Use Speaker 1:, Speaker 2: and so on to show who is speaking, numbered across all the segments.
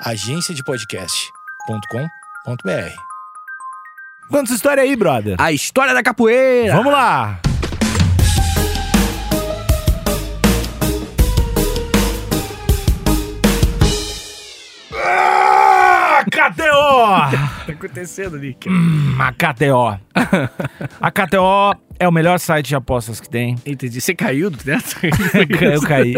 Speaker 1: agenciadepodcast.com.br.
Speaker 2: Conta essa história aí, brother.
Speaker 3: A história da capoeira.
Speaker 2: Vamos lá. Ah, KTO!
Speaker 3: tá acontecendo, Nick?
Speaker 2: Hum, a KTO. A KTO é o melhor site de apostas que tem.
Speaker 3: Entendi. Você caiu do teto?
Speaker 2: Eu caí.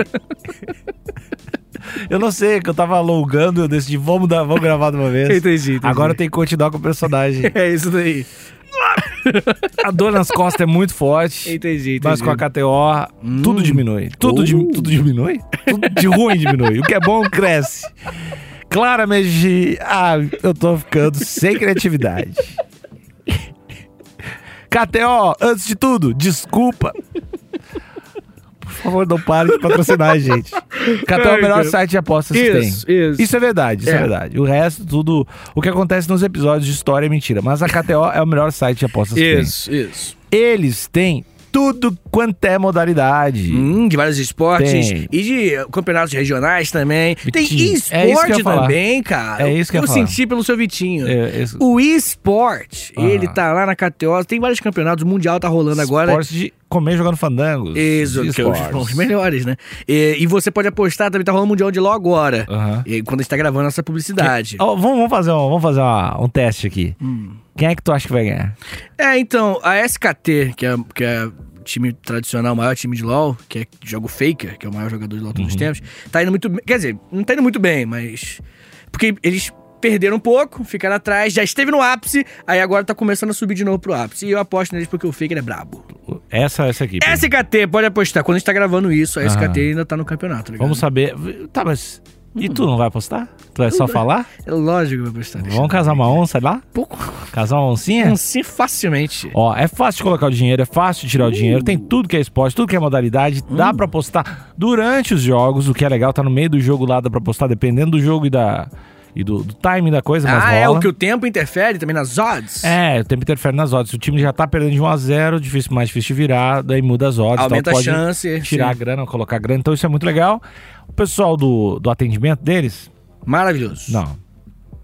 Speaker 2: Eu não sei, que eu tava alongando, eu decidi, vamos, dar, vamos gravar de uma vez.
Speaker 3: Entendi, entendi.
Speaker 2: Agora tem que continuar com o personagem.
Speaker 3: É isso daí.
Speaker 2: A dor nas costas é muito forte.
Speaker 3: Entendi, entendi.
Speaker 2: Mas com a KTO, tudo diminui. Tudo, di-
Speaker 3: Uh.
Speaker 2: tudo diminui? Tudo de ruim diminui. O que é bom cresce. Claramente, ah, eu tô ficando sem criatividade. KTO, antes de tudo, desculpa. Por favor, não pare de patrocinar a gente. KTO é o melhor site de apostas que
Speaker 3: Isso,
Speaker 2: tem.
Speaker 3: isso.
Speaker 2: Isso é verdade, isso é.
Speaker 3: É.
Speaker 2: verdade. O resto, tudo. O que acontece nos episódios de história é mentira. Mas a KTO é o melhor site de apostas que tem.
Speaker 3: Isso, isso.
Speaker 2: Eles têm tudo quanto é modalidade.
Speaker 3: Hum, de vários esportes
Speaker 2: Tem.
Speaker 3: e de campeonatos regionais também. Tem
Speaker 2: Vitinho, é isso que eu
Speaker 3: esporte
Speaker 2: falar.
Speaker 3: também, cara.
Speaker 2: É isso que eu
Speaker 3: eu senti pelo seu Vitinho.
Speaker 2: É, esse-
Speaker 3: O eSport,
Speaker 2: Ah.
Speaker 3: ele tá lá na KTO, tem vários campeonatos, o Mundial tá rolando agora.
Speaker 2: Esporte de comer jogando fandangos.
Speaker 3: Isso, que é os, os melhores, né? E, e você pode apostar, também tá rolando Mundial de LOL agora.
Speaker 2: Aham.
Speaker 3: E quando a gente tá gravando essa publicidade.
Speaker 2: Ó, vamos, vamos fazer, um, vamos fazer uma- um teste aqui.
Speaker 3: Hum.
Speaker 2: Quem é que tu acha que vai ganhar?
Speaker 3: É, então, a SKT, que é, que é o time tradicional, o maior time de LoL, que é joga o Faker, que é o maior jogador de LoL de todos os
Speaker 2: Uhum.
Speaker 3: tempos, tá indo muito bem. Quer dizer, não tá indo muito bem, mas. Porque eles perderam um pouco, ficaram atrás, já esteve no ápice, aí agora tá começando a subir de novo pro ápice. E eu aposto neles porque o Faker é brabo.
Speaker 2: Essa essa aqui.
Speaker 3: SKT, pode apostar. Quando a gente tá gravando isso, a
Speaker 2: Aham.
Speaker 3: SKT ainda tá no campeonato, ligado?
Speaker 2: Vamos saber. Tá, mas. E tu não vai apostar? Tu vai só falar?
Speaker 3: É lógico que eu vou apostar. nisso.
Speaker 2: Vamos casar uma onça lá?
Speaker 3: Pouco.
Speaker 2: Casar uma oncinha?
Speaker 3: Sim, facilmente.
Speaker 2: Ó, é fácil de colocar o dinheiro, é fácil de tirar o dinheiro, tem tudo que é esporte, tudo que é modalidade,
Speaker 3: Hum.
Speaker 2: dá pra apostar durante os jogos, o que é legal, tá no meio do jogo lá, dá pra apostar, dependendo do jogo e, da, e do, do timing da coisa, mas
Speaker 3: Ah, é
Speaker 2: rola.
Speaker 3: o que o tempo interfere também nas odds?
Speaker 2: É, o tempo interfere nas odds. Se o time já tá perdendo de 1 a 0 difícil, mais difícil de virar, daí muda as odds.
Speaker 3: Aumenta
Speaker 2: tal,
Speaker 3: a chance.
Speaker 2: Tirar a
Speaker 3: sim.
Speaker 2: grana, colocar a grana, então isso é muito legal. O pessoal do, do atendimento deles,
Speaker 3: Maravilhoso.
Speaker 2: não,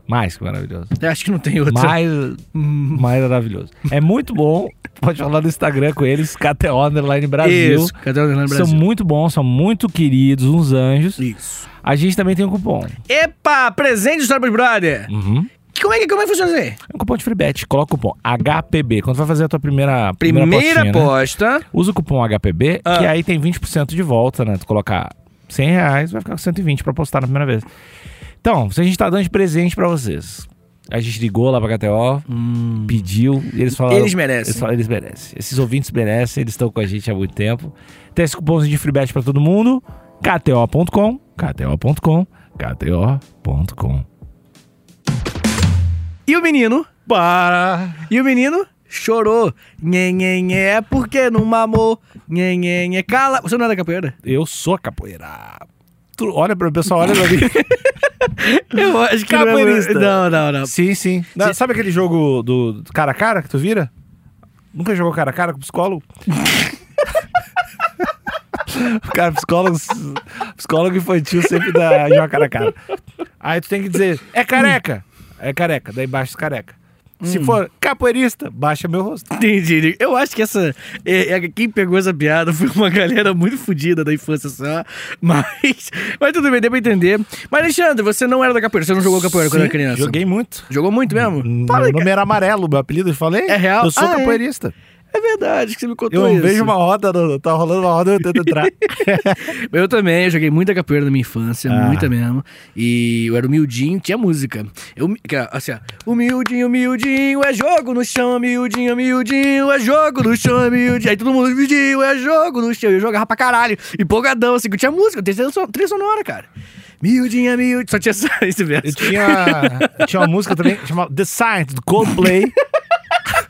Speaker 2: mais que maravilhoso.
Speaker 3: Eu acho que não tem outra.
Speaker 2: Mais, mais maravilhoso. É muito bom, pode falar no Instagram com eles, KTO Underline Brasil.
Speaker 3: Isso, cadê o Orlando
Speaker 2: São
Speaker 3: Brasil?
Speaker 2: muito bons, são muito queridos, uns anjos.
Speaker 3: Isso.
Speaker 2: A gente também tem um cupom.
Speaker 3: Epa, presente do Pros Brother.
Speaker 2: Uhum.
Speaker 3: Como é que, como é que funciona isso aí?
Speaker 2: É um cupom de free bet. Coloca o cupom HPB. Quando vai fazer a tua primeira
Speaker 3: Primeira,
Speaker 2: apostinha, né?
Speaker 3: aposta.
Speaker 2: Usa o cupom HPB,
Speaker 3: Ah.
Speaker 2: que aí tem 20% de volta, né? Tu colocar 100 reais, vai ficar com 120 pra postar na primeira vez. Então, se a gente tá dando de presente pra vocês. A gente ligou lá pra KTO, pediu, e eles falaram...
Speaker 3: Eles merecem.
Speaker 2: Eles, falaram, eles merecem. Esses ouvintes merecem, eles estão com a gente há muito tempo. Tem esse cupomzinho de free bet pra todo mundo. KTO.com, KTO.com, KTO.com.
Speaker 3: E o menino?
Speaker 2: Para!
Speaker 3: E o menino? Chorou. Nhê, nhê, nhê, é porque não mamou. Nhê, nhê, nhê. Cala. Você não é da capoeira?
Speaker 2: Eu sou capoeira. Tu olha pra pessoal, olha pra mim.
Speaker 3: Eu acho
Speaker 2: que não é-
Speaker 3: Capoeirista. Não, não, não.
Speaker 2: Sim, sim. Não, sabe aquele jogo do do cara a cara que tu vira? Nunca jogou cara a cara com psicólogo? o cara, psicólogo, psicólogo infantil sempre dá joga cara a cara. Aí tu tem que dizer, é careca. É careca, daí baixa careca. Se for capoeirista, baixa meu rosto.
Speaker 3: Entendi. Eu acho que essa. É, é, quem pegou essa piada foi uma galera muito fodida da infância só. Mas. Mas tudo bem, deu pra entender. Mas, Alexandre, você não era da capoeira, você não jogou capoeira quando
Speaker 2: Sim,
Speaker 3: era criança.
Speaker 2: Joguei muito.
Speaker 3: Jogou muito mesmo?
Speaker 2: Meu
Speaker 3: Fala,
Speaker 2: nome era Amarelo, meu apelido, eu falei?
Speaker 3: É real?
Speaker 2: Eu sou
Speaker 3: Ah, é?
Speaker 2: capoeirista.
Speaker 3: É verdade que você me contou
Speaker 2: Eu
Speaker 3: isso.
Speaker 2: vejo uma roda, no- tá rolando uma roda, eu tento entrar.
Speaker 3: Eu também, eu joguei muita capoeira na minha infância,
Speaker 2: Ah.
Speaker 3: muita mesmo. E eu era humildinho, tinha música. Eu, assim, ó. Humildinho, humildinho, é jogo no chão, humildinho, humildinho, é jogo no chão, humildinho. Aí todo mundo, humildinho, é jogo no chão. Eu jogava pra caralho, empolgadão, assim, que tinha música, tinha trilha son- trilha sonora, cara. Miudinha, miudinha, só tinha esse verso.
Speaker 2: Eu tinha, eu tinha uma música também chamada The Science, do Coldplay.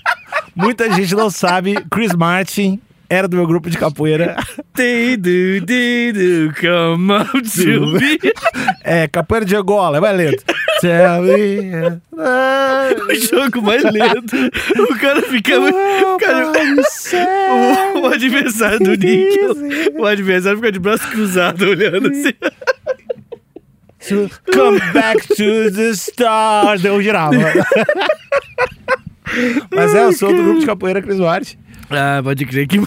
Speaker 2: Muita gente não sabe, Chris Martin era do meu grupo de capoeira.
Speaker 3: Tem do, do, do, come on to me.
Speaker 2: É, capoeira de Angola, vai lento. Tell me.
Speaker 3: O jogo mais lento. O cara ficava. O, cara, o, o adversário do Nick. O adversário fica de braço cruzado olhando assim.
Speaker 2: come back to the stars. Eu girava. Mas é, eu sou do grupo de capoeira Chris Martin.
Speaker 3: Ah, pode crer, que.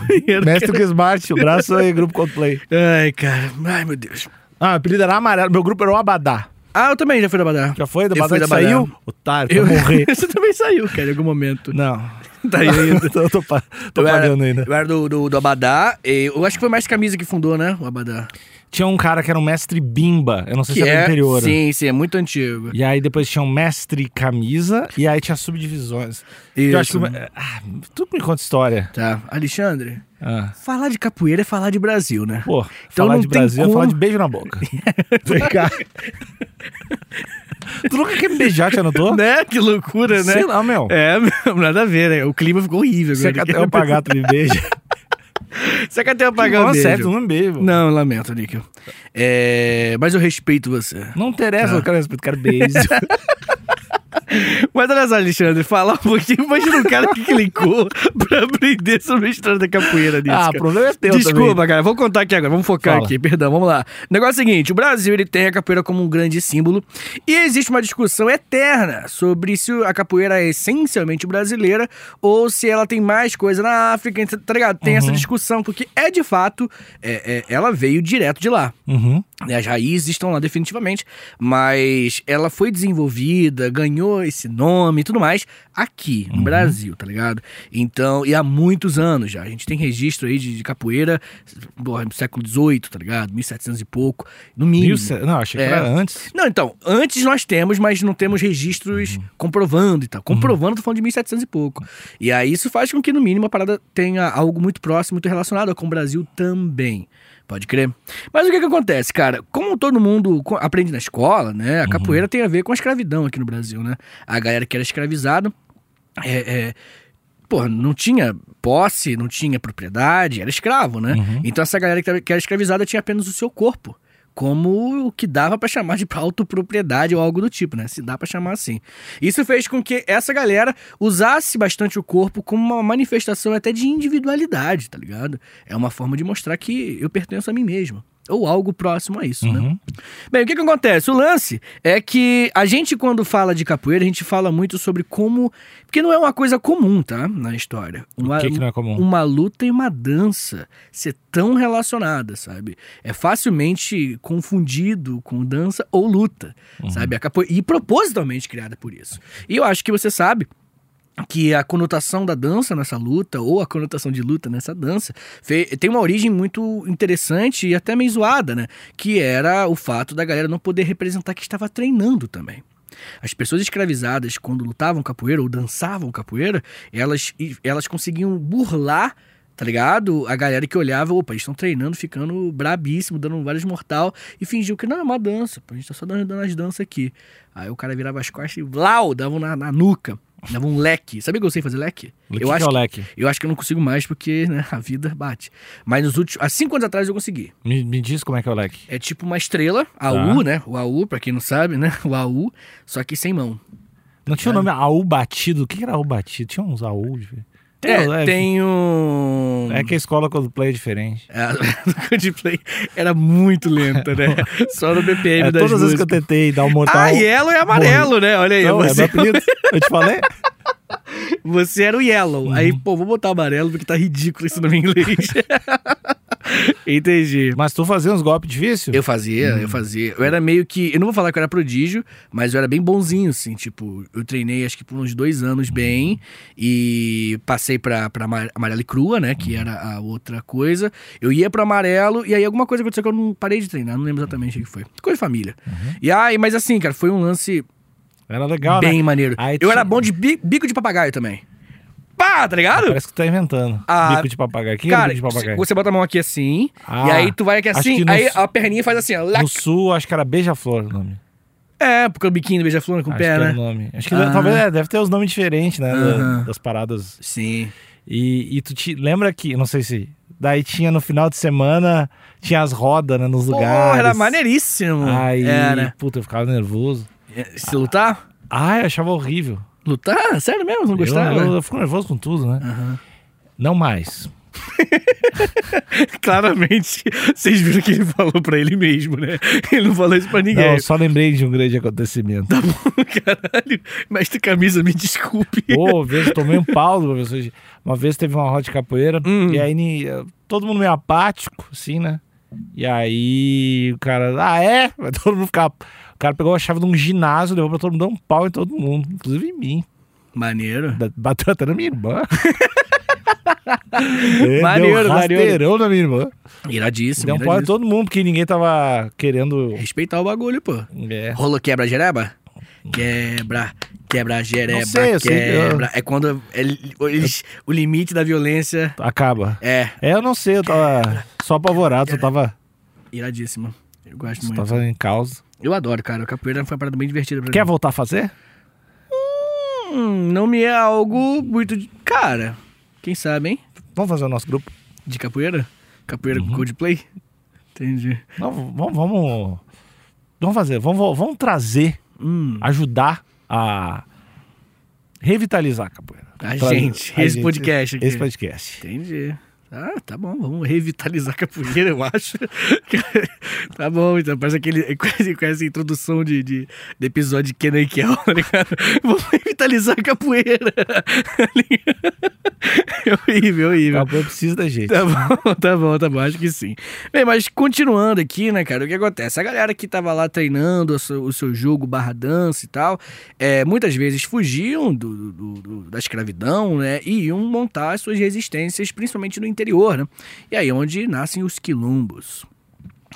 Speaker 2: Mestre Chris Martin, o braço aí, grupo Coldplay.
Speaker 3: Ai, cara. Ai, meu Deus.
Speaker 2: Ah, apelido era amarelo. Meu grupo era o Abadá.
Speaker 3: Ah, eu também já fui da Badar.
Speaker 2: Já foi? Da
Speaker 3: Eu
Speaker 2: Abadá
Speaker 3: da Badá.
Speaker 2: saiu? Otário,
Speaker 3: Eu...
Speaker 2: morrer.
Speaker 3: Você também saiu, cara, em algum momento.
Speaker 2: Não.
Speaker 3: Tá aí ainda.
Speaker 2: eu tô, pa- tô
Speaker 3: Eu era-
Speaker 2: pagando ainda.
Speaker 3: Eu era do, do, do Abadá. Eu acho que foi Mestre Camisa que fundou, né? O Abadá.
Speaker 2: Tinha um cara que era um mestre Bimba. Eu não sei
Speaker 3: Que
Speaker 2: se era
Speaker 3: é.
Speaker 2: do interior.
Speaker 3: Sim, sim, é muito antigo.
Speaker 2: E aí depois tinha um mestre camisa e aí tinha subdivisões. Eu acho que.
Speaker 3: Isso.
Speaker 2: Ah, tu me conta história.
Speaker 3: Tá. Alexandre,
Speaker 2: Ah.
Speaker 3: falar de capoeira é falar de Brasil, né?
Speaker 2: Pô,
Speaker 3: Então
Speaker 2: falar de Brasil é
Speaker 3: como-
Speaker 2: falar de beijo na boca. Vem cá. tu nunca quer me beijar, te anotou?
Speaker 3: Né? Que loucura, né?
Speaker 2: Sei lá, meu.
Speaker 3: É, meu, nada a ver, né? O clima ficou horrível
Speaker 2: Você
Speaker 3: agora.
Speaker 2: até o pagato me beija?
Speaker 3: Você quer até pagar o
Speaker 2: Não,
Speaker 3: beijo.
Speaker 2: tu não me beija. Não,
Speaker 3: lamento, Níquel. É, mas eu respeito você.
Speaker 2: não interessa,
Speaker 3: Tá.
Speaker 2: eu quero respeito, quero beijo.
Speaker 3: Mas olha só, Alexandre, fala um pouquinho. Imagina um cara que clicou pra aprender sobre a história da capoeira nisso.
Speaker 2: ah, o problema é teu
Speaker 3: Desculpa,
Speaker 2: também.
Speaker 3: cara. Vou contar aqui agora. Vamos focar
Speaker 2: Fala.
Speaker 3: aqui. Perdão, vamos lá. O negócio é o seguinte: o Brasil ele tem a capoeira como um grande símbolo e existe uma discussão eterna sobre se a capoeira é essencialmente brasileira ou se ela tem mais coisa na África, tá ligado? Tem
Speaker 2: Uhum.
Speaker 3: essa discussão, porque é de fato, é- é- ela veio direto de lá.
Speaker 2: Uhum.
Speaker 3: Né, As raízes estão lá definitivamente, mas ela foi desenvolvida, ganhou esse nome e tudo mais aqui no Brasil, tá ligado? Então, e há muitos anos já. A gente tem registro aí de, de capoeira porra, no século XVIII, tá ligado? 1700 e pouco, no mínimo.
Speaker 2: Mil Não, achei que
Speaker 3: É.
Speaker 2: era antes.
Speaker 3: Não, então, antes nós temos, mas não temos registros comprovando e tal. Comprovando, tô falando de 1700 e pouco. E aí isso faz com que, no mínimo, a parada tenha algo muito próximo, muito relacionado com o Brasil também. Pode crer. Mas o que que acontece, cara? Como todo mundo aprende na escola, né? A capoeira tem a ver com a escravidão aqui no Brasil, né? A galera que era escravizada, é, é, porra, não tinha posse, não tinha propriedade, era escravo, né? Então essa galera que era escravizada tinha apenas o seu corpo. Como o que dava pra chamar de autopropriedade ou algo do tipo, né? Se dá pra chamar assim. Isso fez com que essa galera usasse bastante o corpo como uma manifestação até de individualidade, tá ligado? É uma forma de mostrar que eu pertenço a mim mesmo. Ou algo próximo a isso, né?
Speaker 2: Uhum.
Speaker 3: Bem, o que que acontece? O lance é que a gente, quando fala de capoeira, a gente fala muito sobre como... Porque não é uma coisa comum, tá? Na história. Uma,
Speaker 2: que que não é comum?
Speaker 3: Uma luta e uma dança ser tão relacionadas, sabe? É facilmente confundido com dança ou luta,
Speaker 2: Uhum.
Speaker 3: sabe? A capoeira... E propositalmente criada por isso. E eu acho que você sabe que a conotação da dança nessa luta, ou a conotação de luta nessa dança, tem uma origem muito interessante e até meio zoada, né? Que era o fato da galera não poder representar que estava treinando também. As pessoas escravizadas, quando lutavam capoeira ou dançavam capoeira, elas, elas conseguiam burlar, tá ligado? A galera que olhava, opa, eles estão treinando, ficando brabíssimo, dando vários mortal, e fingiu que não é uma dança, a gente tá só dando, dando as danças aqui. Aí o cara virava as costas e lau, dava na, na nuca. Dava um leque. Sabia que eu sei fazer leque?
Speaker 2: O que
Speaker 3: eu
Speaker 2: que
Speaker 3: acho
Speaker 2: é o
Speaker 3: que-
Speaker 2: leque?
Speaker 3: eu acho que eu não consigo mais porque né, a vida bate. Mas nos últimos. Há cinco anos atrás eu consegui.
Speaker 2: Me, me diz como é que é o leque.
Speaker 3: É tipo uma estrela,
Speaker 2: Tá.
Speaker 3: AU, né? O AU, pra quem não sabe, né? O AU, só que sem mão.
Speaker 2: Não tinha o nome AU batido? O que que era AU batido? Tinha uns AU. De-
Speaker 3: É, tem um.
Speaker 2: É que a escola Coldplay é diferente.
Speaker 3: A do Coldplay era muito lenta, né? Só no BPM
Speaker 2: É,
Speaker 3: das
Speaker 2: todas as vezes que eu
Speaker 3: músicas.
Speaker 2: tentei dar um mortal...
Speaker 3: Ah, yellow é amarelo, né? Olha aí,
Speaker 2: Então, é meu apelido. Eu te falei?
Speaker 3: Você era o yellow.
Speaker 2: Uhum.
Speaker 3: Aí, pô, vou botar amarelo porque tá ridículo esse nome em inglês. Entendi.
Speaker 2: Mas tu fazia uns golpes difíceis?
Speaker 3: Eu fazia, eu fazia. Eu era meio que. Eu não vou falar que eu era prodígio, mas eu era bem bonzinho, assim. Tipo, eu treinei acho que por uns dois anos bem. E passei pra, pra amar- amarelo e crua, né? Que era a outra coisa. Eu ia pro amarelo, e aí alguma coisa aconteceu que eu não parei de treinar. Não lembro exatamente o que foi. Coisa de família. E aí, mas assim, cara, foi um lance
Speaker 2: Era legal,
Speaker 3: bem
Speaker 2: né?
Speaker 3: maneiro.
Speaker 2: Aí
Speaker 3: eu
Speaker 2: tinha-
Speaker 3: era bom de bi- bico de papagaio também. Pá, tá ligado?
Speaker 2: Parece que tu tá inventando.
Speaker 3: Ah,
Speaker 2: bico de papagaio. Que
Speaker 3: Cara,
Speaker 2: é bico de papagaio?
Speaker 3: você bota a mão aqui assim,
Speaker 2: Ah,
Speaker 3: e aí tu vai aqui assim, aí
Speaker 2: su-
Speaker 3: a perninha faz assim, ó. lac.
Speaker 2: No sul, acho que era beija-flor o nome.
Speaker 3: É, porque o biquinho do beija-flor com o
Speaker 2: acho
Speaker 3: pé, né?
Speaker 2: nome. Acho que
Speaker 3: Ah.
Speaker 2: talvez é, deve ter os nomes diferentes, né? da-
Speaker 3: Aham.
Speaker 2: Das paradas.
Speaker 3: Sim.
Speaker 2: E, e tu te lembra que, não sei se. Daí tinha no final de semana, tinha as rodas né, nos
Speaker 3: Pô,
Speaker 2: lugares.
Speaker 3: era maneiríssimo.
Speaker 2: Aí,
Speaker 3: Era.
Speaker 2: puta, eu ficava nervoso.
Speaker 3: Se lutar?
Speaker 2: Ai, eu achava horrível.
Speaker 3: Lutar? Sério mesmo? Não
Speaker 2: Eu,
Speaker 3: gostava?
Speaker 2: eu, eu fico nervoso com tudo, né?
Speaker 3: Aham.
Speaker 2: Não mais.
Speaker 3: Claramente, vocês viram que ele falou pra ele mesmo, né? Ele não falou isso pra
Speaker 2: Não,
Speaker 3: ninguém.
Speaker 2: eu só lembrei de um grande acontecimento.
Speaker 3: Caralho, mestre camisa, me desculpe.
Speaker 2: Pô, vez tomei um pau do professor. Uma vez teve uma roda de capoeira
Speaker 3: Hum.
Speaker 2: e aí todo mundo meio apático, assim, né? E aí o cara, ah, é? Vai todo mundo ficar. O cara pegou a chave de um ginásio, levou pra todo mundo dar um pau em todo mundo, inclusive em mim.
Speaker 3: Maneiro.
Speaker 2: Bateu até na minha irmã. É,
Speaker 3: Maneiro,
Speaker 2: deu um
Speaker 3: maneiro.
Speaker 2: na minha irmã.
Speaker 3: Iradíssimo.
Speaker 2: Deu um pau em todo mundo, porque ninguém tava querendo.
Speaker 3: Respeitar o bagulho, pô.
Speaker 2: É.
Speaker 3: Rolo quebra jereba? Quebra, quebra jereba,
Speaker 2: Não sei, eu sei que eu-
Speaker 3: quebra. É quando eles- o limite da violência
Speaker 2: Acaba.
Speaker 3: é
Speaker 2: É, eu não sei, eu tava só apavorado, só tava,
Speaker 3: iradíssimo. Eu gosto
Speaker 2: só
Speaker 3: muito.
Speaker 2: tava em causa.
Speaker 3: Eu adoro, cara. O capoeira foi uma parada bem divertida pra
Speaker 2: Quer
Speaker 3: mim.
Speaker 2: voltar a fazer?
Speaker 3: Hum, não me é algo muito... de- Cara, quem sabe, hein?
Speaker 2: Vamos fazer o nosso grupo?
Speaker 3: De capoeira? Capoeira
Speaker 2: Uhum.
Speaker 3: com Coldplay? Entendi.
Speaker 2: Não, vamos, vamos, vamos fazer, vamos, vamos trazer,
Speaker 3: Hum,
Speaker 2: ajudar a revitalizar a capoeira.
Speaker 3: a gente,
Speaker 2: a
Speaker 3: esse
Speaker 2: gente-
Speaker 3: podcast aqui.
Speaker 2: Esse podcast.
Speaker 3: Entendi. Ah, tá bom, vamos revitalizar a capoeira, eu acho. tá bom, então parece aquele, quase, quase introdução de, de, de episódio de Kenan e Kel, tá ligado? Vamos revitalizar a capoeira. é horrível,
Speaker 2: A
Speaker 3: horrível.
Speaker 2: capoeira precisa da gente.
Speaker 3: Tá bom, tá bom, tá bom, acho que sim. Bem, mas continuando aqui, né, cara, o que acontece? A galera que tava lá treinando o seu, o seu jogo barra dança e tal, é, muitas vezes fugiam do, do- do- da escravidão, né, e iam montar as suas resistências, principalmente no interior, né? E aí é onde nascem os quilombos.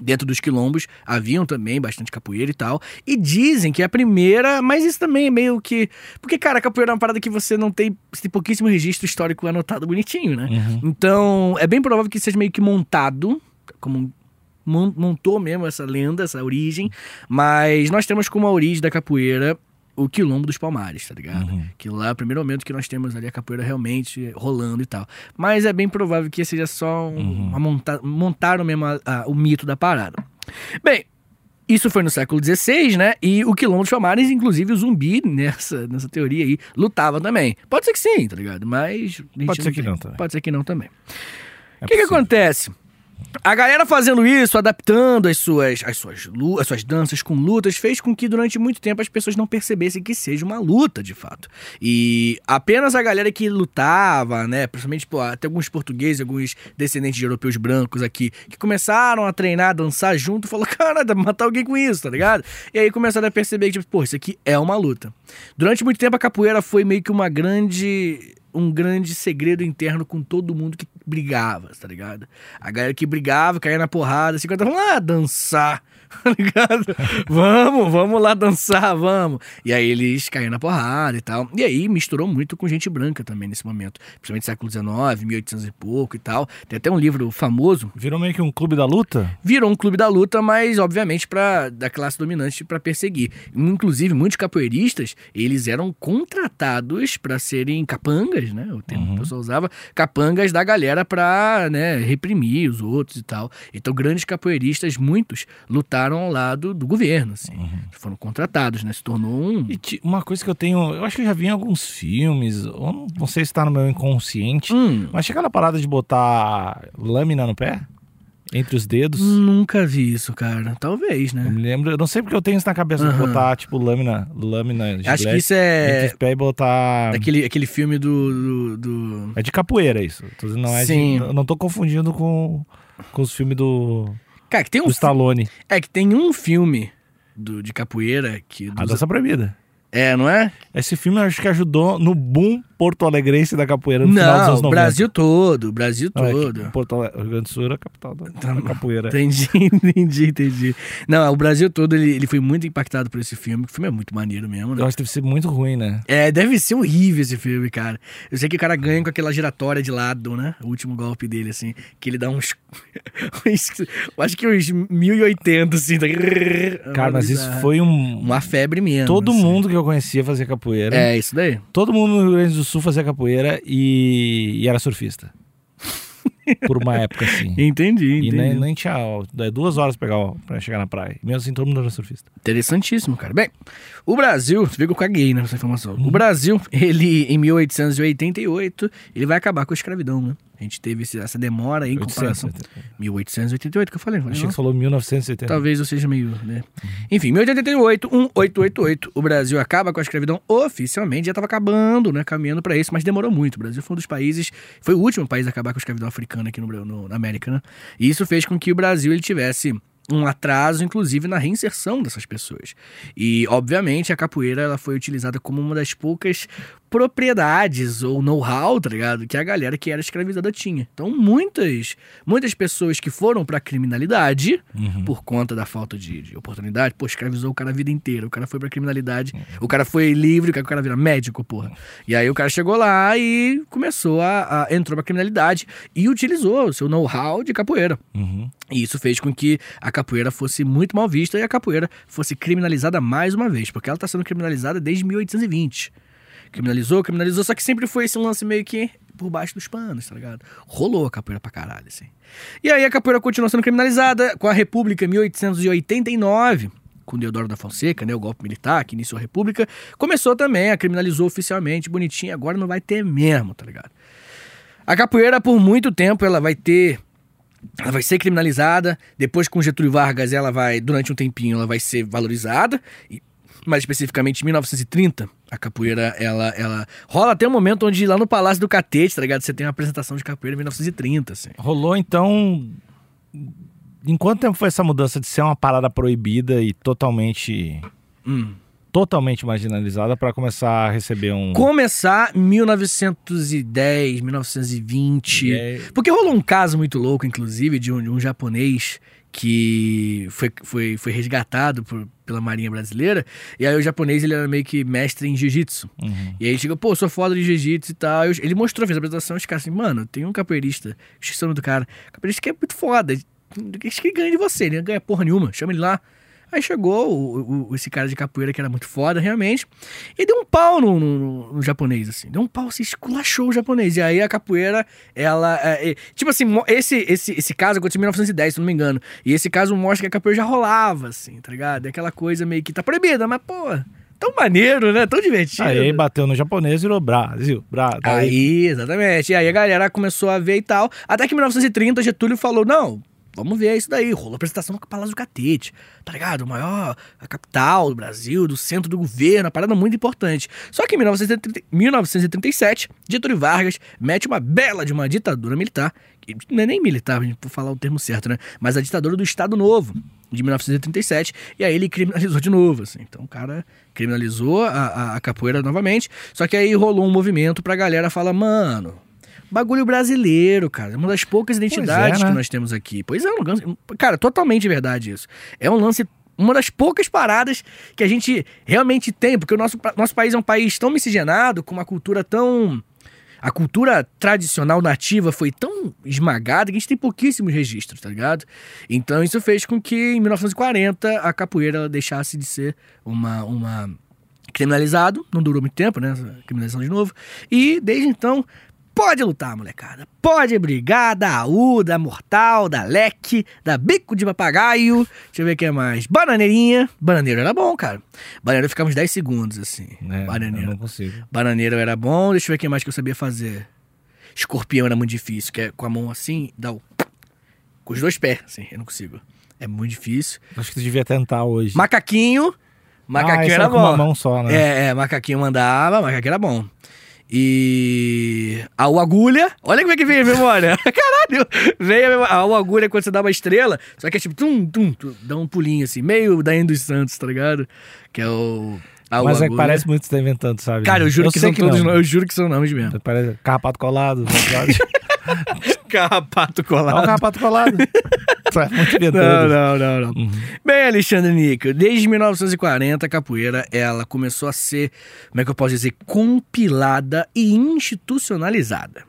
Speaker 3: Dentro dos quilombos haviam também bastante capoeira e tal. E dizem que é a primeira, mas isso também é meio que. Porque, cara, capoeira é uma parada que você não tem. Você tem pouquíssimo registro histórico anotado bonitinho, né?
Speaker 2: Uhum.
Speaker 3: Então, é bem provável que seja meio que montado, como mon- montou mesmo essa lenda, essa origem, mas nós temos como a origem da capoeira o quilombo dos palmares, tá ligado?
Speaker 2: Uhum.
Speaker 3: Que lá é o primeiro momento que nós temos ali a capoeira realmente rolando e tal. Mas é bem provável que seja só um,
Speaker 2: Uhum.
Speaker 3: uma monta montaram mesmo a- a- o mito da parada. Bem, isso foi no século XVI, né? E o quilombo dos palmares, inclusive o zumbi, nessa, nessa teoria aí, lutava também. Pode ser que sim, tá ligado? Mas...
Speaker 2: Pode ser que não também.
Speaker 3: Pode ser que não também.
Speaker 2: É
Speaker 3: O que, que
Speaker 2: possível.
Speaker 3: acontece? A galera fazendo isso, adaptando as suas, as, suas, as suas danças com lutas, fez com que durante muito tempo as pessoas não percebessem que seja uma luta, de fato. E apenas a galera que lutava, né, principalmente até alguns portugueses, alguns descendentes de europeus brancos aqui, que começaram a treinar, a dançar junto, falou, cara, dá pra matar alguém com isso, tá ligado? E aí começaram a perceber que, tipo, pô, isso aqui é uma luta. Durante muito tempo a capoeira foi meio que uma grande um grande segredo interno com todo mundo que brigava, tá ligado? A galera que brigava, caía na porrada, assim, quando vamos lá dançar, tá ligado? vamos, vamos lá dançar, vamos. E aí eles caíram na porrada e tal. E aí misturou muito com gente branca também nesse momento, principalmente século XIX, 1800 e pouco e tal. Tem até um livro famoso
Speaker 2: Virou meio que um clube da luta?
Speaker 3: virou um clube da luta, mas obviamente para da classe dominante para perseguir. Inclusive muitos capoeiristas, eles eram contratados para serem capangas, né? O termo que o pessoal usava, capangas da galera para, né, reprimir os outros e tal. Então grandes capoeiristas, muitos lutaram ao lado do governo, assim. Foram contratados, né? Se tornou um
Speaker 2: E uma coisa que eu tenho, eu acho que eu já vi em alguns filmes, eu não, não sei se tá no meu inconsciente,
Speaker 3: Hum,
Speaker 2: mas chega na parada de botar lâmina no pé, entre os dedos.
Speaker 3: nunca vi isso, cara. Talvez,
Speaker 2: Eu
Speaker 3: né?
Speaker 2: me lembro, eu não sei porque eu tenho isso na cabeça, de
Speaker 3: Aham.
Speaker 2: botar, tipo, lâmina, lâmina de
Speaker 3: Acho que
Speaker 2: gilete
Speaker 3: isso
Speaker 2: entre
Speaker 3: é
Speaker 2: os pés e botar...
Speaker 3: aquele, aquele filme do- do- do...
Speaker 2: É de capoeira isso. Não é
Speaker 3: Sim.
Speaker 2: de, eu não tô confundindo com, com os filmes do,
Speaker 3: Cara, que tem um
Speaker 2: do Stallone.
Speaker 3: É que tem um filme do, de capoeira que.
Speaker 2: A Dança Proibida.
Speaker 3: É, não é?
Speaker 2: Esse filme eu acho que ajudou no boom porto-alegrense da capoeira no final dos
Speaker 3: Não,
Speaker 2: anos
Speaker 3: o
Speaker 2: 90.
Speaker 3: Brasil todo, o Brasil
Speaker 2: Não, é que
Speaker 3: todo.
Speaker 2: Porto Alegre, Rio Grande do Sul era a capital da, da capoeira.
Speaker 3: Entendi, entendi, entendi. Não, o Brasil todo ele, ele foi muito impactado por esse filme. O filme é muito maneiro mesmo, né?
Speaker 2: Eu acho que deve ser muito ruim, né?
Speaker 3: É, deve ser horrível esse filme, cara. Eu sei que o cara ganha com aquela giratória de lado, né? O último golpe dele, assim. Que ele dá uns. uns- eu acho que uns 1080, assim. tá?
Speaker 2: Cara, mas isso foi um...
Speaker 3: Uma febre mesmo.
Speaker 2: Todo
Speaker 3: assim.
Speaker 2: mundo que eu conhecia fazia capoeira.
Speaker 3: É, isso daí.
Speaker 2: Todo mundo no Rio Grande do Sul fazia capoeira e, e era surfista. Por uma época, assim.
Speaker 3: Entendi,
Speaker 2: E
Speaker 3: entendi.
Speaker 2: nem, nem tinha é, duas horas pra, pegar, pra chegar na praia. E mesmo assim, todo mundo era surfista.
Speaker 3: Interessantíssimo, cara. Bem, o Brasil, você viu que eu caguei nessa informação.
Speaker 2: Uhum.
Speaker 3: O Brasil, ele, em 1888, ele vai acabar com a escravidão, né? A gente teve essa demora em comparação.
Speaker 2: 880.
Speaker 3: 1888 que eu falei, não falei
Speaker 2: Achei
Speaker 3: não?
Speaker 2: que você falou 1970.
Speaker 3: Talvez eu seja meio, né? Enfim, 1888, 1888, o Brasil acaba com a escravidão oficialmente, já estava acabando, né? Caminhando para isso, mas demorou muito. O Brasil foi um dos países, foi o último país a acabar com a escravidão africana aqui no, no- na América, né? E isso fez com que o Brasil ele tivesse um atraso, inclusive, na reinserção dessas pessoas. E, obviamente, a capoeira ela foi utilizada como uma das poucas propriedades ou know-how, tá ligado? Que a galera que era escravizada tinha. Então, muitas, muitas pessoas que foram pra criminalidade,
Speaker 2: Uhum.
Speaker 3: por conta da falta de, de oportunidade, pô, escravizou o cara a vida inteira. O cara foi pra criminalidade, o cara foi livre, o cara vira médico, porra. E aí o cara chegou lá e começou a, a entrou pra criminalidade e utilizou o seu know-how de capoeira.
Speaker 2: Uhum.
Speaker 3: E isso fez com que a capoeira fosse muito mal vista e a capoeira fosse criminalizada mais uma vez, porque ela está sendo criminalizada desde 1820. Criminalizou, criminalizou, só que sempre foi esse lance meio que por baixo dos panos, tá ligado? Rolou a capoeira pra caralho, assim. E aí a capoeira continuou sendo criminalizada com a República em 1889. Com Deodoro da Fonseca, né, o golpe militar que iniciou a República, começou também, a criminalizou oficialmente, bonitinho, agora não vai ter mesmo, tá ligado? A capoeira, por muito tempo, ela vai ter ela vai ser criminalizada. Depois, com Getúlio Vargas, ela vai, durante um tempinho, ela vai ser valorizada. E, mais especificamente, em 1930, a capoeira, ela, ela... Rola até um momento onde, lá no Palácio do Catete, tá ligado? Você tem uma apresentação de capoeira em 1930, assim.
Speaker 2: Rolou, então. Em quanto tempo foi essa mudança de ser uma parada proibida e totalmente.
Speaker 3: Hum.
Speaker 2: Totalmente marginalizada pra começar a receber um.
Speaker 3: Começar 1910, 1920...
Speaker 2: E é-
Speaker 3: Porque rolou um caso muito louco, inclusive, de um, de um japonês que foi, foi, foi resgatado por- pela Marinha Brasileira. E aí o japonês, ele era meio que mestre em jiu-jitsu.
Speaker 2: Uhum.
Speaker 3: E aí ele chegou, pô, sou foda de jiu-jitsu e tal. Eu- ele mostrou, fez a apresentação, os caras assim, mano, tem um capoeirista, esqueci o nome do cara, capoeirista que é muito foda, acho que ele ganha de você, ele não ganha porra nenhuma, chama ele lá. Aí chegou o- o- esse cara de capoeira que era muito foda, realmente, e deu um pau no, no- no japonês, assim. Deu um pau, se esculachou o japonês. E aí a capoeira, ela. é, é, tipo assim, esse, esse, esse caso aconteceu em 1910, se não me engano. E esse caso mostra que a capoeira já rolava, assim, tá ligado? É aquela coisa meio que tá proibida, mas, pô, tão maneiro, né? Tão divertido.
Speaker 2: Aí bateu no japonês e virou Brasil. Brasil. Aí,
Speaker 3: Aí, exatamente. E aí a galera começou a ver e tal. Até que em 1930, Getúlio falou: não. Vamos ver isso daí. Rolou apresentação no Palácio do Catete, tá ligado? O maior, a capital do Brasil, do centro do governo, uma parada muito importante. Só que em 1930 1937, Getúlio Vargas mete uma bela de uma ditadura militar, que não é nem militar, por falar o termo certo, né? Mas a ditadura do Estado Novo, de 1937, e aí ele criminalizou de novo, assim. Então o cara criminalizou a, a- a capoeira novamente, só que aí rolou um movimento pra galera falar, mano, bagulho brasileiro, cara, uma das poucas identidades
Speaker 2: é, né?
Speaker 3: que nós temos aqui. Pois é, um lance- cara, totalmente verdade isso. É um lance uma das poucas paradas que a gente realmente tem, porque o nosso, nosso país é um país tão miscigenado, com uma cultura tão a cultura tradicional nativa foi tão esmagada que a gente tem pouquíssimos registros, tá ligado? Então isso fez com que em 1940 a capoeira deixasse de ser uma, uma criminalizado, não durou muito tempo, né? Criminalização de novo. E desde então pode lutar, molecada. Pode brigar da U, da Mortal, da Leque, da Bico de Papagaio. Deixa eu ver o que mais. Bananeirinha. Bananeiro era bom, cara. Bananeiro ficava uns 10 segundos, assim.
Speaker 2: eu
Speaker 3: Bananeiro.
Speaker 2: não consigo.
Speaker 3: Bananeiro era bom, deixa eu ver o que mais que eu sabia fazer. Escorpião era muito difícil, que é com a mão assim, dá o. Com os dois pés, assim, eu não consigo. É muito difícil.
Speaker 2: Acho que tu devia tentar hoje.
Speaker 3: Macaquinho. Macaquinho
Speaker 2: ah, esse
Speaker 3: era
Speaker 2: com uma
Speaker 3: bom.
Speaker 2: mão só, né?
Speaker 3: É, é, macaquinho mandava, macaquinho era bom. E. A agulha. Olha como é que veio a memória. Caralho! Veio a memória. A agulha é quando você dá uma estrela, só que é tipo, tum, tum, tum, dá um pulinho assim, meio da dos Santos, tá ligado? Que é o. A
Speaker 2: Mas é que parece muito que você tá inventando, sabe?
Speaker 3: Cara, eu juro que
Speaker 2: sei
Speaker 3: são todos
Speaker 2: não.
Speaker 3: Eu juro que são nomes mesmo.
Speaker 2: Parece carrapato colado.
Speaker 3: Carrapato
Speaker 2: Dá um
Speaker 3: colado.
Speaker 2: carrapato colado. Muito
Speaker 3: Não,
Speaker 2: inventando.
Speaker 3: não, não, não.
Speaker 2: Uhum.
Speaker 3: Bem, Alexandre Níquel, desde 1940 a capoeira ela começou a ser, como é que eu posso dizer, compilada e institucionalizada.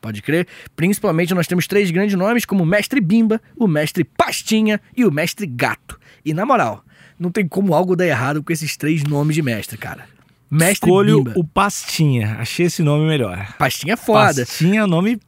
Speaker 3: Pode crer? Principalmente nós temos três grandes nomes como o Mestre Bimba, o Mestre Pastinha e o Mestre Gato. E na moral, não tem como algo dar errado com esses três nomes de mestre, cara. Mestre
Speaker 2: Escolho
Speaker 3: Bimba.
Speaker 2: o Pastinha. Achei esse nome melhor.
Speaker 3: Pastinha é foda.
Speaker 2: Pastinha é nome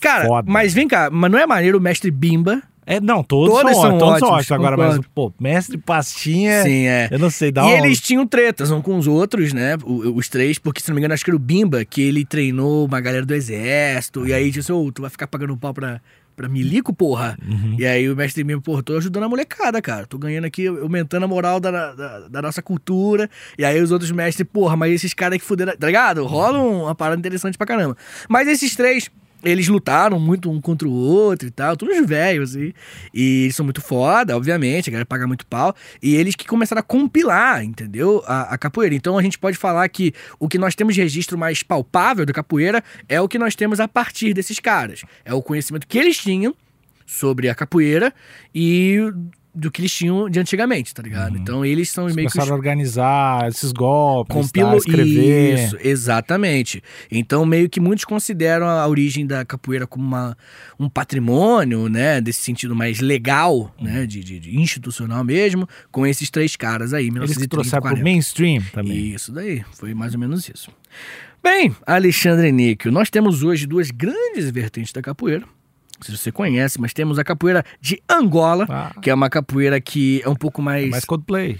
Speaker 3: Cara,
Speaker 2: foda.
Speaker 3: mas vem cá, mas não é maneiro o Mestre Bimba?
Speaker 2: É, não, todos, são,
Speaker 3: são
Speaker 2: ótimos, todos são
Speaker 3: ótimos,
Speaker 2: ótimos. Agora, mas, pô, mestre pastinha.
Speaker 3: Sim, é.
Speaker 2: Eu não sei, dá
Speaker 3: e
Speaker 2: um...
Speaker 3: eles tinham tretas um com os outros, né? Os três, porque se não me engano, acho que era o Bimba, que ele treinou uma galera do exército. E aí disse: Ô, tu vai ficar pagando pau pra, pra milico, porra?
Speaker 2: Uhum.
Speaker 3: E aí o mestre Bimba, porra, tô ajudando a molecada, cara. Tô ganhando aqui, aumentando a moral da, da, da nossa cultura. E aí os outros mestres, porra, mas esses caras que fuderam. Tá ligado? Rola um- uma parada interessante pra caramba. Mas esses três. Eles lutaram muito um contra o outro e tal, todos velhos, assim. E eles são muito foda, obviamente, a galera paga muito pau. E eles que começaram a compilar, entendeu? A, a capoeira. Então a gente pode falar que o que nós temos de registro mais palpável da capoeira é o que nós temos a partir desses caras. É o conhecimento que eles tinham sobre a capoeira e do que eles tinham de antigamente, tá ligado? Então eles são
Speaker 2: Eles
Speaker 3: meio que os
Speaker 2: começaram a organizar esses golpes,
Speaker 3: Compilo
Speaker 2: tá, escrever.
Speaker 3: Isso, exatamente. Então, meio que muitos consideram a origem da capoeira como uma, um patrimônio, né? Desse sentido mais legal, né? De, de- de institucional mesmo, com esses três caras aí,
Speaker 2: Eles que
Speaker 3: 1930
Speaker 2: trouxeram pro
Speaker 3: 40.
Speaker 2: mainstream também.
Speaker 3: Isso daí, foi mais ou menos isso. Bem, Alexandre Níquel, nós temos hoje duas grandes vertentes da capoeira. Não sei se você conhece, mas temos a capoeira de Angola,
Speaker 2: Ah.
Speaker 3: que é uma capoeira que é um pouco
Speaker 2: É
Speaker 3: mais.
Speaker 2: mais Coldplay.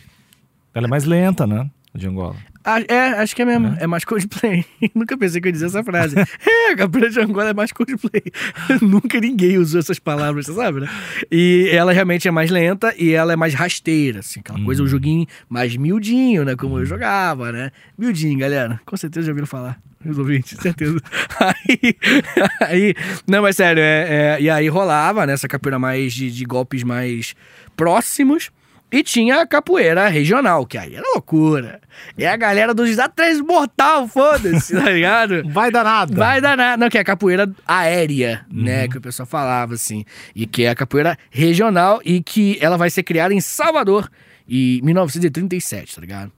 Speaker 2: Ela é mais lenta, né? De Angola.
Speaker 3: Ah, é, acho que é mesmo. É, mais cosplay. Nunca pensei que eu ia dizer essa frase. é, a capoeira de Angola é mais cosplay. Nunca ninguém usou essas palavras, você sabe, né? E ela realmente é mais lenta e ela é mais rasteira, assim. Aquela coisa, um joguinho mais miudinho, né? Como eu jogava, né? Miudinho, galera. Com certeza já ouviram falar. Os ouvintes, certeza. Aí, aí, não, mas sério, é, é- e aí rolava, né, essa capoeira mais de, de golpes mais próximos. E tinha a capoeira regional, que aí era loucura. É a galera dos três mortal, foda-se, tá ligado?
Speaker 2: Vai dar nada.
Speaker 3: Vai dar nada. Não, que é a capoeira aérea, né? Que o pessoal falava, assim. E que é a capoeira regional e que ela vai ser criada em Salvador em 1937, tá ligado?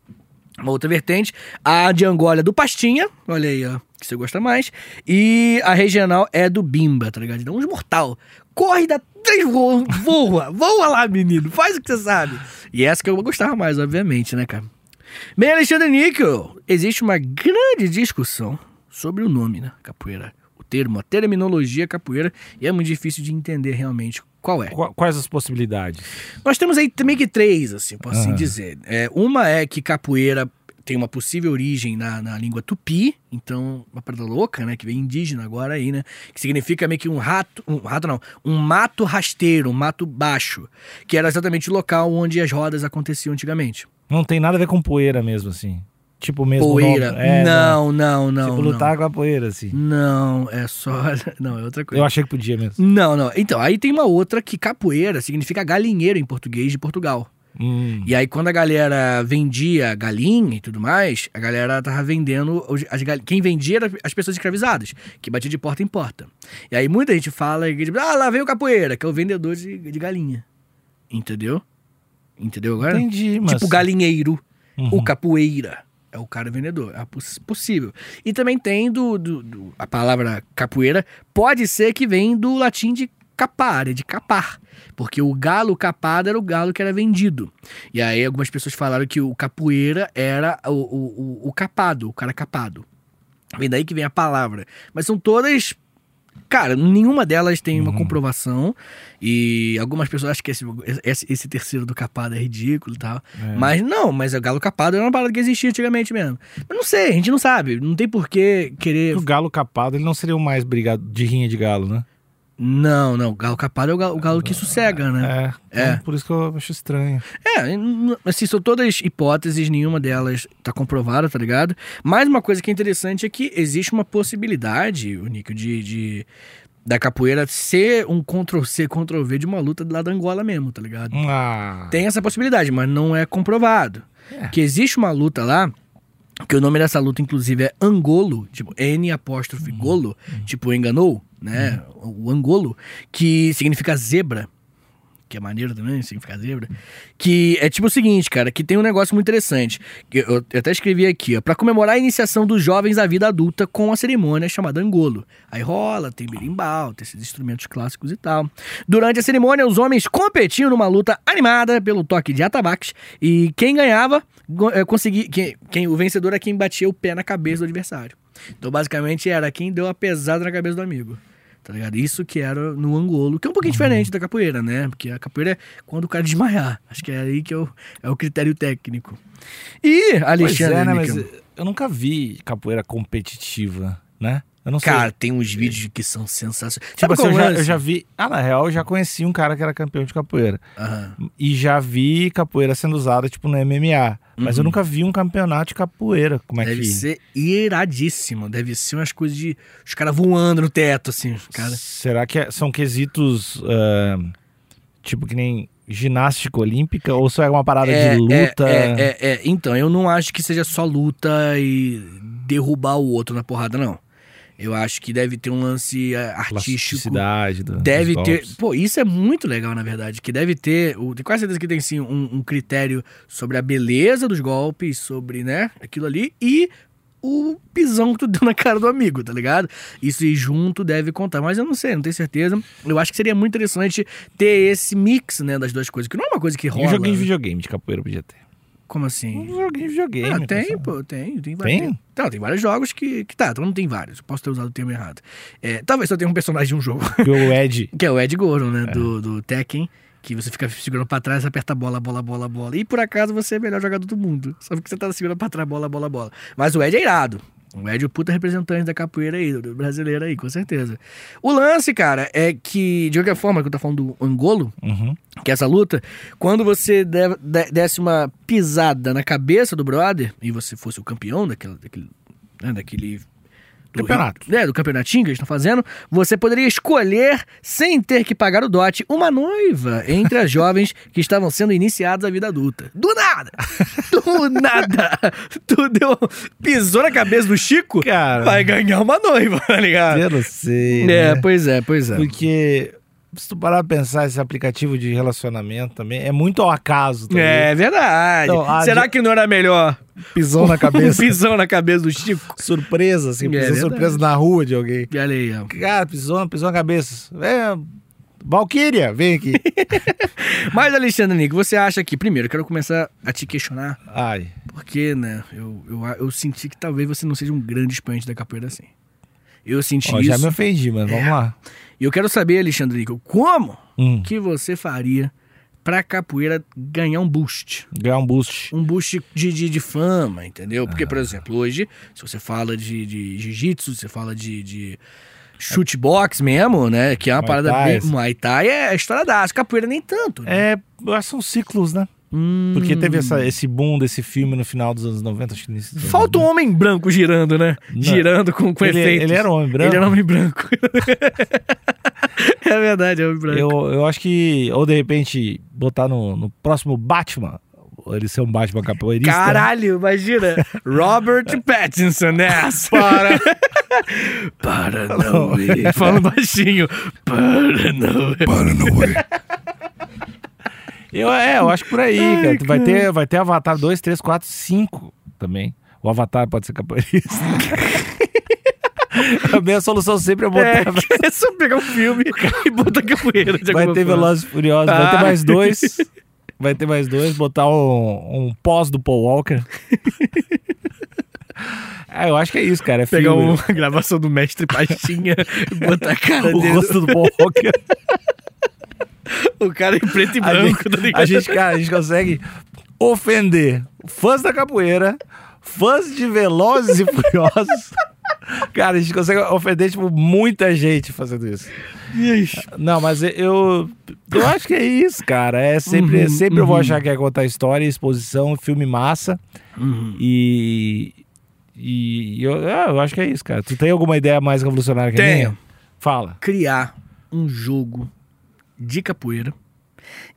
Speaker 3: Uma outra vertente, a de Angola é do Pastinha, olha aí, ó, que você gosta mais. E a regional é do Bimba, tá ligado? Então, uns mortal. Corre, dá três voa, voa, voa lá, menino, faz o que você sabe. E essa que eu gostava mais, obviamente, né, cara? Bem, Alexandre Níquel, existe uma grande discussão sobre o nome, né? Capoeira. O termo, a terminologia capoeira, e é muito difícil de entender realmente qual é.
Speaker 2: Qu- Quais as possibilidades?
Speaker 3: Nós temos aí meio que três, assim, posso assim
Speaker 2: Aham.
Speaker 3: dizer. É, uma é que capoeira tem uma possível origem na, na língua tupi, então, uma parada louca, né? Que vem indígena agora aí, né? Que significa meio que um rato, um rato não, um mato rasteiro, um mato baixo, que era exatamente o local onde as rodas aconteciam antigamente.
Speaker 2: Não tem nada a ver com poeira mesmo, assim. Tipo mesmo
Speaker 3: Poeira.
Speaker 2: É,
Speaker 3: não, não, não.
Speaker 2: Tipo
Speaker 3: não.
Speaker 2: lutar com a poeira, assim.
Speaker 3: Não, é só. Não, é outra coisa.
Speaker 2: Eu achei que podia mesmo.
Speaker 3: Não, não. Então, aí tem uma outra que capoeira significa galinheiro em português de Portugal.
Speaker 2: Hum.
Speaker 3: E aí, quando a galera vendia galinha e tudo mais, a galera tava vendendo. As gal... Quem vendia era as pessoas escravizadas, que batia de porta em porta. E aí muita gente fala, tipo, ah, lá vem o capoeira, que é o vendedor de, de galinha. Entendeu? Entendeu agora?
Speaker 2: Entendi, mas...
Speaker 3: Tipo galinheiro,
Speaker 2: Uhum.
Speaker 3: o capoeira. É o cara vendedor, é poss- possível. E também tem do, do- do- A palavra capoeira pode ser que vem do latim de capare, de capar. Porque o galo capado era o galo que era vendido. E aí algumas pessoas falaram que o capoeira era o, o, o- capado, o cara capado. Vem daí que vem a palavra. Mas são todas. Cara, nenhuma delas tem uma comprovação. E algumas pessoas acham que esse, esse, esse terceiro do capado é ridículo e tal.
Speaker 2: É.
Speaker 3: Mas não, mas o galo capado era uma parada que existia antigamente mesmo. Mas não sei, a gente não sabe. Não tem por que querer.
Speaker 2: O galo capado, ele não seria o mais brigado de rinha de galo, né?
Speaker 3: Não, não. O galo capado é o galo, o galo que sossega, né?
Speaker 2: É. então
Speaker 3: É.
Speaker 2: Por isso que eu acho estranho.
Speaker 3: É, assim, são todas hipóteses, nenhuma delas tá comprovada, tá ligado? Mas uma coisa que é interessante é que existe uma possibilidade, o Nico, de, de- da capoeira ser um Ctrl-C, Ctrl-V de uma luta lá da Angola mesmo, tá ligado?
Speaker 2: Ah.
Speaker 3: Tem essa possibilidade, mas não é comprovado.
Speaker 2: É.
Speaker 3: Que existe uma luta lá, que o nome dessa luta, inclusive, é Angolo, tipo N apóstrofe
Speaker 2: Uhum.
Speaker 3: Golo, tipo enganou, né? O Angolo, que significa zebra. Que é maneiro também, significa zebra. Que é tipo o seguinte, cara, que tem um negócio muito interessante. Eu, eu até escrevi aqui, ó. Pra comemorar a iniciação dos jovens à vida adulta com a cerimônia chamada Angolo. Aí rola, tem berimbau, tem esses instrumentos clássicos e tal. Durante a cerimônia, os homens competiam numa luta animada pelo toque de atabaques. E quem ganhava, eh, conseguia. Quem, quem, o vencedor é quem batia o pé na cabeça do adversário. Então, basicamente, era quem deu a pesada na cabeça do amigo. Tá ligado? Isso que era no Angolo, que é um pouquinho diferente da capoeira, né? Porque a capoeira é quando o cara desmaiar. Acho que é aí que é o, é o critério técnico. E,
Speaker 2: Pois
Speaker 3: Alexandre,
Speaker 2: é, né? Mas eu nunca vi capoeira competitiva, né?
Speaker 3: Cara,
Speaker 2: sei.
Speaker 3: tem uns vídeos que são sensacionais.
Speaker 2: Tipo assim, eu
Speaker 3: é
Speaker 2: já, eu já vi. Ah, na real, eu já conheci um cara que era campeão de capoeira.
Speaker 3: Aham.
Speaker 2: E já vi capoeira sendo usada, tipo, no MMA. Mas eu
Speaker 3: Uhum.
Speaker 2: nunca vi um campeonato de capoeira. Como é
Speaker 3: Deve
Speaker 2: que.
Speaker 3: ser iradíssimo. Deve ser umas coisas de. Os caras voando no teto, assim. Cara.
Speaker 2: Será que é- são quesitos. ah, tipo, que nem ginástica olímpica? Ou só é uma parada
Speaker 3: É,
Speaker 2: de luta?
Speaker 3: É, é, é, é. Então, eu não acho que seja só luta e derrubar o outro na porrada, não. Eu acho que deve ter um lance é, artístico.
Speaker 2: Do-
Speaker 3: Deve ter.
Speaker 2: golpes.
Speaker 3: Pô, isso é muito legal, na verdade. Que deve ter. Tenho quase certeza que tem sim um, um critério sobre a beleza dos golpes, sobre, né, aquilo ali, e o pisão que tu deu na cara do amigo, tá ligado? Isso aí junto deve contar. Mas eu não sei, não tenho certeza. Eu acho que seria muito interessante ter esse mix, né, das duas coisas. Que não é uma coisa que
Speaker 2: E um
Speaker 3: rola.
Speaker 2: joguinho de
Speaker 3: né?
Speaker 2: videogame de capoeira podia ter.
Speaker 3: Como assim?
Speaker 2: Um joguinho de videogame.
Speaker 3: Ah, tem,
Speaker 2: pessoal.
Speaker 3: pô, tem. Tem?
Speaker 2: Tem?
Speaker 3: vários- Não, tem vários jogos que, que tá, então não tem vários. Eu posso ter usado o termo errado. É, talvez só tenha um personagem de um jogo,
Speaker 2: Porque o Ed.
Speaker 3: que é o Ed Gordon, né,
Speaker 2: É.
Speaker 3: do, do Tekken, que você fica segurando pra trás, aperta a bola, bola, bola, bola. E por acaso você é o melhor jogador do mundo. Só porque você tá segurando pra trás, bola, bola, bola. Mas o Ed é irado. O Ed é o puta representante da capoeira aí, do brasileiro aí, com certeza. O lance, cara, é que, de qualquer forma, que eu tô falando do Angolo,
Speaker 2: Uhum.
Speaker 3: que é essa luta, quando você de- de- desse uma pisada na cabeça do brother e você fosse o campeão daquele. daquele, né, daquele do
Speaker 2: Campeonato.
Speaker 3: rio- é, do campeonatinho que eles estão fazendo, você poderia escolher, sem ter que pagar o dote, uma noiva entre as jovens que estavam sendo iniciadas à vida adulta. Do nada! Do nada! Tu deu, pisou na cabeça do Chico,
Speaker 2: Cara.
Speaker 3: vai ganhar uma noiva, tá ligado?
Speaker 2: Eu não sei.
Speaker 3: É,
Speaker 2: né?
Speaker 3: pois é, pois é.
Speaker 2: Porque se tu parar pra pensar, esse aplicativo de relacionamento também é muito ao acaso. Também.
Speaker 3: É verdade.
Speaker 2: Então, a
Speaker 3: Será
Speaker 2: de-
Speaker 3: que não era melhor
Speaker 2: Pisão na cabeça.
Speaker 3: pisão na cabeça do Chico?
Speaker 2: surpresa, assim.
Speaker 3: É
Speaker 2: surpresa na rua de alguém.
Speaker 3: E olha aí, ó.
Speaker 2: Cara, pisou, pisou na cabeça. É. Valkyria, vem aqui.
Speaker 3: Mas, Alexandre Nico, você acha que, primeiro, eu quero começar a te questionar,
Speaker 2: Ai.
Speaker 3: porque, né, eu, eu, eu senti que talvez você não seja um grande expoente da capoeira assim. Eu senti
Speaker 2: Ó,
Speaker 3: isso.
Speaker 2: já me ofendi, mas vamos lá.
Speaker 3: E eu quero saber, Alexandre como
Speaker 2: Hum,
Speaker 3: que você faria pra capoeira ganhar um boost?
Speaker 2: ganhar um boost.
Speaker 3: Um boost de, de, de fama, entendeu? Porque, por exemplo, hoje, se você fala de, de jiu-jitsu, você fala de, de chute box mesmo, né? Que é uma
Speaker 2: Muay
Speaker 3: parada
Speaker 2: Thai,
Speaker 3: bem. Muay Thai é história da capoeira nem tanto. né?
Speaker 2: É, são ciclos, né?
Speaker 3: Hum.
Speaker 2: Porque teve essa, esse boom desse filme no final dos anos 90, acho que nesse
Speaker 3: Falta um homem branco girando, né?
Speaker 2: Não.
Speaker 3: Girando com, com
Speaker 2: ele,
Speaker 3: efeitos.
Speaker 2: ele era um homem branco.
Speaker 3: Ele era homem branco. é verdade, é homem branco.
Speaker 2: Eu, eu acho que, ou de repente, botar no, no próximo Batman, ele ser um Batman capoeirista.
Speaker 3: Caralho, imagina. Robert Pattinson nessa. Para. Para não ir. Falando baixinho. Para não ir.
Speaker 2: Eu, é, eu acho que por aí, cara. Vai ter, vai ter Avatar 2, 3, 4, 5 também. O Avatar pode ser capoeirista. A minha solução sempre é botar.
Speaker 3: É, é só pegar um filme e botar capoeira. de
Speaker 2: vai ter. Velozes e Furiosos, vai ter
Speaker 3: Ah.
Speaker 2: mais dois. Vai ter mais dois, botar um, um pós do Paul Walker. É, eu acho que é isso, cara. É
Speaker 3: Pegar uma gravação do Mestre Pastinha e botar a cara
Speaker 2: o
Speaker 3: dele.
Speaker 2: rosto do Paul Walker.
Speaker 3: O cara em preto e
Speaker 2: A
Speaker 3: branco,
Speaker 2: gente,
Speaker 3: tá ligado?
Speaker 2: a gente, cara, a gente consegue ofender fãs da capoeira, fãs de Velozes e Furiosos. Cara, a gente consegue ofender, tipo, muita gente fazendo isso. Não, mas eu, eu acho que é isso, cara. É sempre,
Speaker 3: Uhum,
Speaker 2: sempre eu vou
Speaker 3: uhum.
Speaker 2: achar que é contar história, exposição, filme massa.
Speaker 3: Uhum.
Speaker 2: E. E eu, ah, eu acho que é isso, cara. Tu tem alguma ideia mais revolucionária que a
Speaker 3: Tenho.
Speaker 2: minha? Fala.
Speaker 3: Criar um jogo de capoeira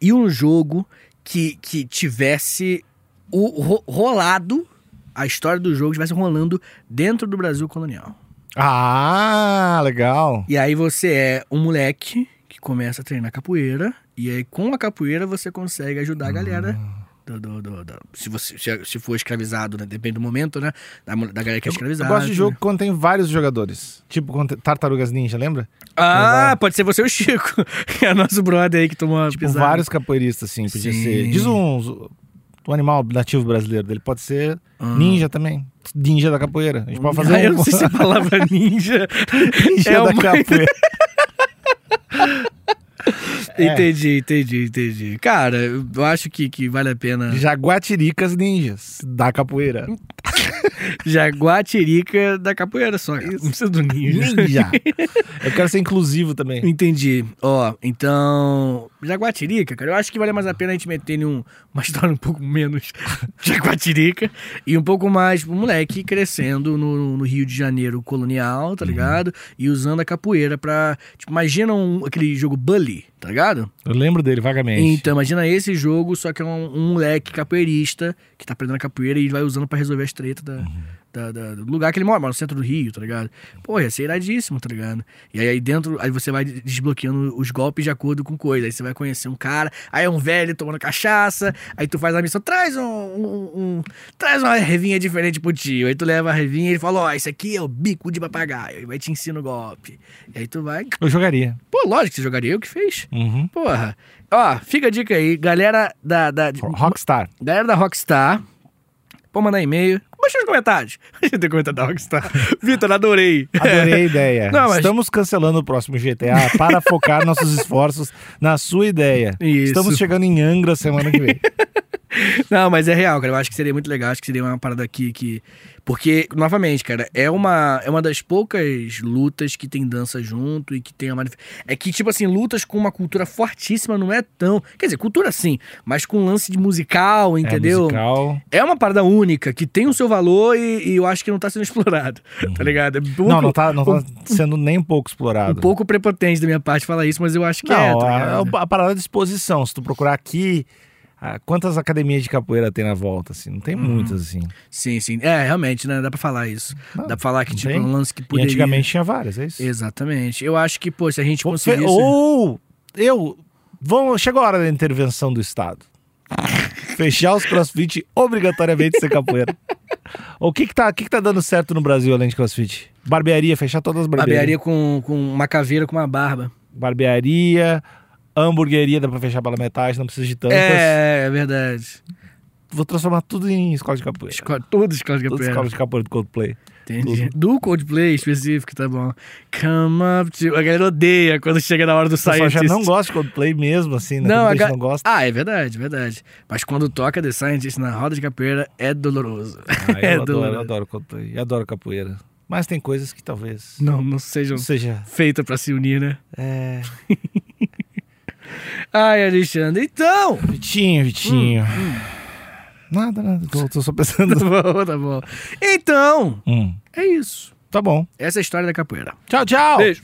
Speaker 3: e um jogo que, que tivesse o ro- rolado, a história do jogo estivesse rolando dentro do Brasil colonial.
Speaker 2: Ah, legal.
Speaker 3: E aí você é um moleque que começa a treinar capoeira, e aí com a capoeira você consegue ajudar a galera. do- do- do- do- se, você, se, se for escravizado, né? Depende do momento, né? Da, da galera que é
Speaker 2: Eu
Speaker 3: escravizada.
Speaker 2: gosto de jogo quando tem vários jogadores. Tipo quando Tartarugas Ninja, lembra?
Speaker 3: Ah, pode ser você ou o Chico. que é nosso brother aí que tomou
Speaker 2: Tipo,
Speaker 3: pisada.
Speaker 2: vários capoeiristas, assim. Podia
Speaker 3: Sim.
Speaker 2: ser. Diz um, um animal nativo brasileiro dele. Pode ser
Speaker 3: Ah.
Speaker 2: ninja também. Ninja da capoeira. A gente pode fazer
Speaker 3: Ah, eu
Speaker 2: um
Speaker 3: não sei se a palavra ninja
Speaker 2: ninja
Speaker 3: é
Speaker 2: da
Speaker 3: uma-
Speaker 2: capoeira. É.
Speaker 3: Entendi, entendi, entendi. Cara, eu acho que, que vale a pena.
Speaker 2: Jaguatiricas ninjas da capoeira.
Speaker 3: Jaguatirica da capoeira só. cara. Não precisa do ninja.
Speaker 2: Ninja. Eu quero ser inclusivo também.
Speaker 3: Entendi. Ó, então. Jaguatirica, cara, eu acho que vale mais a pena a gente meter em um, uma história um pouco menos Jaguatirica e um pouco mais pro moleque crescendo no, no Rio de Janeiro colonial, tá ligado? E usando a capoeira pra. Tipo, imagina um- aquele jogo Bully, tá ligado?
Speaker 2: Eu lembro dele vagamente.
Speaker 3: Então, imagina esse jogo, só que é um, um moleque capoeirista que tá aprendendo a capoeira e vai usando pra resolver as tretas da, da- da- do lugar que ele mora, mora no centro do Rio, tá ligado? Pô, ia ser iradíssimo, tá ligado? E aí, aí dentro, aí você vai desbloqueando os golpes de acordo com coisa. Aí você vai conhecer um cara, aí é um velho tomando cachaça, aí tu faz a missão, traz um, um- um- traz uma revinha diferente pro tio. Aí tu leva a revinha e ele fala, ó, esse aqui é o bico de papagaio. Aí vai te ensina o golpe. E aí tu vai...
Speaker 2: Eu jogaria.
Speaker 3: Pô, lógico que você jogaria, eu que fez.
Speaker 2: Uhum.
Speaker 3: Porra. Ó, fica a dica aí, galera da, da,
Speaker 2: Rockstar.
Speaker 3: galera da Rockstar. Pode mandar e-mail. Baixa nos comentários. A gente tem comentário da Rockstar. Vitor, adorei.
Speaker 2: Adorei a ideia.
Speaker 3: Não, mas-
Speaker 2: Estamos cancelando o próximo GTA para focar nossos esforços na sua ideia.
Speaker 3: Isso.
Speaker 2: Estamos chegando em Angra semana que vem.
Speaker 3: Não, mas é real, cara. Eu acho que seria muito legal. Acho que seria uma parada aqui que. Porque, novamente, cara, é uma, é uma das poucas lutas que tem dança junto e que tem a manif... É que, tipo assim, lutas com uma cultura fortíssima não é tão. Quer dizer, cultura sim, mas com lance de musical, entendeu?
Speaker 2: É musical.
Speaker 3: É uma parada única, que tem o seu valor e, e eu acho que não tá sendo explorado. Tá ligado? É um
Speaker 2: Uhum. Não,
Speaker 3: pouco-
Speaker 2: não tá, não tá sendo nem um pouco
Speaker 3: Um
Speaker 2: explorado.
Speaker 3: pouco prepotente da minha parte falar isso, mas eu acho que é.
Speaker 2: Não,
Speaker 3: tá
Speaker 2: a,
Speaker 3: ligado?
Speaker 2: a parada de exposição. Se tu procurar aqui, quantas academias de capoeira tem na volta? Assim? Não tem muitas, assim.
Speaker 3: Sim, sim. É, realmente, né? Dá pra falar isso.
Speaker 2: Não,
Speaker 3: Dá pra falar que, tipo,
Speaker 2: tem.
Speaker 3: um lance que
Speaker 2: E
Speaker 3: poderia...
Speaker 2: antigamente tinha várias, é isso?
Speaker 3: Exatamente. Eu acho que, pô, se a gente
Speaker 2: fe-
Speaker 3: conseguisse...
Speaker 2: Ou eu. Vamos, chegou a hora da intervenção do Estado. Fechar os crossfit obrigatoriamente ser capoeira. O que que, tá, que que tá dando certo no Brasil além de crossfit? Barbearia, fechar todas as barbearias.
Speaker 3: Barbearia com, com uma caveira com uma barba.
Speaker 2: Barbearia, hamburgueria, dá pra fechar pela metade, não precisa de tantas.
Speaker 3: É, é verdade.
Speaker 2: Vou transformar tudo em escola de capoeira.
Speaker 3: Escola, tudo escola de
Speaker 2: Tudo
Speaker 3: capoeira.
Speaker 2: escola de capoeira do Coldplay.
Speaker 3: Entendi. Do Coldplay específico, tá bom. Come up to... A galera odeia quando chega na hora do Scientist.
Speaker 2: já não gosta de Coldplay mesmo, assim, né?
Speaker 3: Não, a ga-
Speaker 2: não gosta.
Speaker 3: Ah, é verdade, verdade. Mas quando toca The Scientist na roda de capoeira, é doloroso.
Speaker 2: Ah,
Speaker 3: é
Speaker 2: eu, adoro, eu
Speaker 3: doloroso.
Speaker 2: adoro Coldplay. Eu adoro capoeira. Mas tem coisas que talvez
Speaker 3: Não, não sejam
Speaker 2: não seja...
Speaker 3: feitas pra se unir, né?
Speaker 2: É...
Speaker 3: Ai, Alexandre, então...
Speaker 2: Vitinho, Vitinho.
Speaker 3: Hum,
Speaker 2: Nada, nada. Tô, tô só pensando.
Speaker 3: Tá bom, tá bom. Então,
Speaker 2: Hum,
Speaker 3: é isso.
Speaker 2: tá bom.
Speaker 3: Essa é a história da capoeira.
Speaker 2: Tchau, tchau.
Speaker 3: Beijo.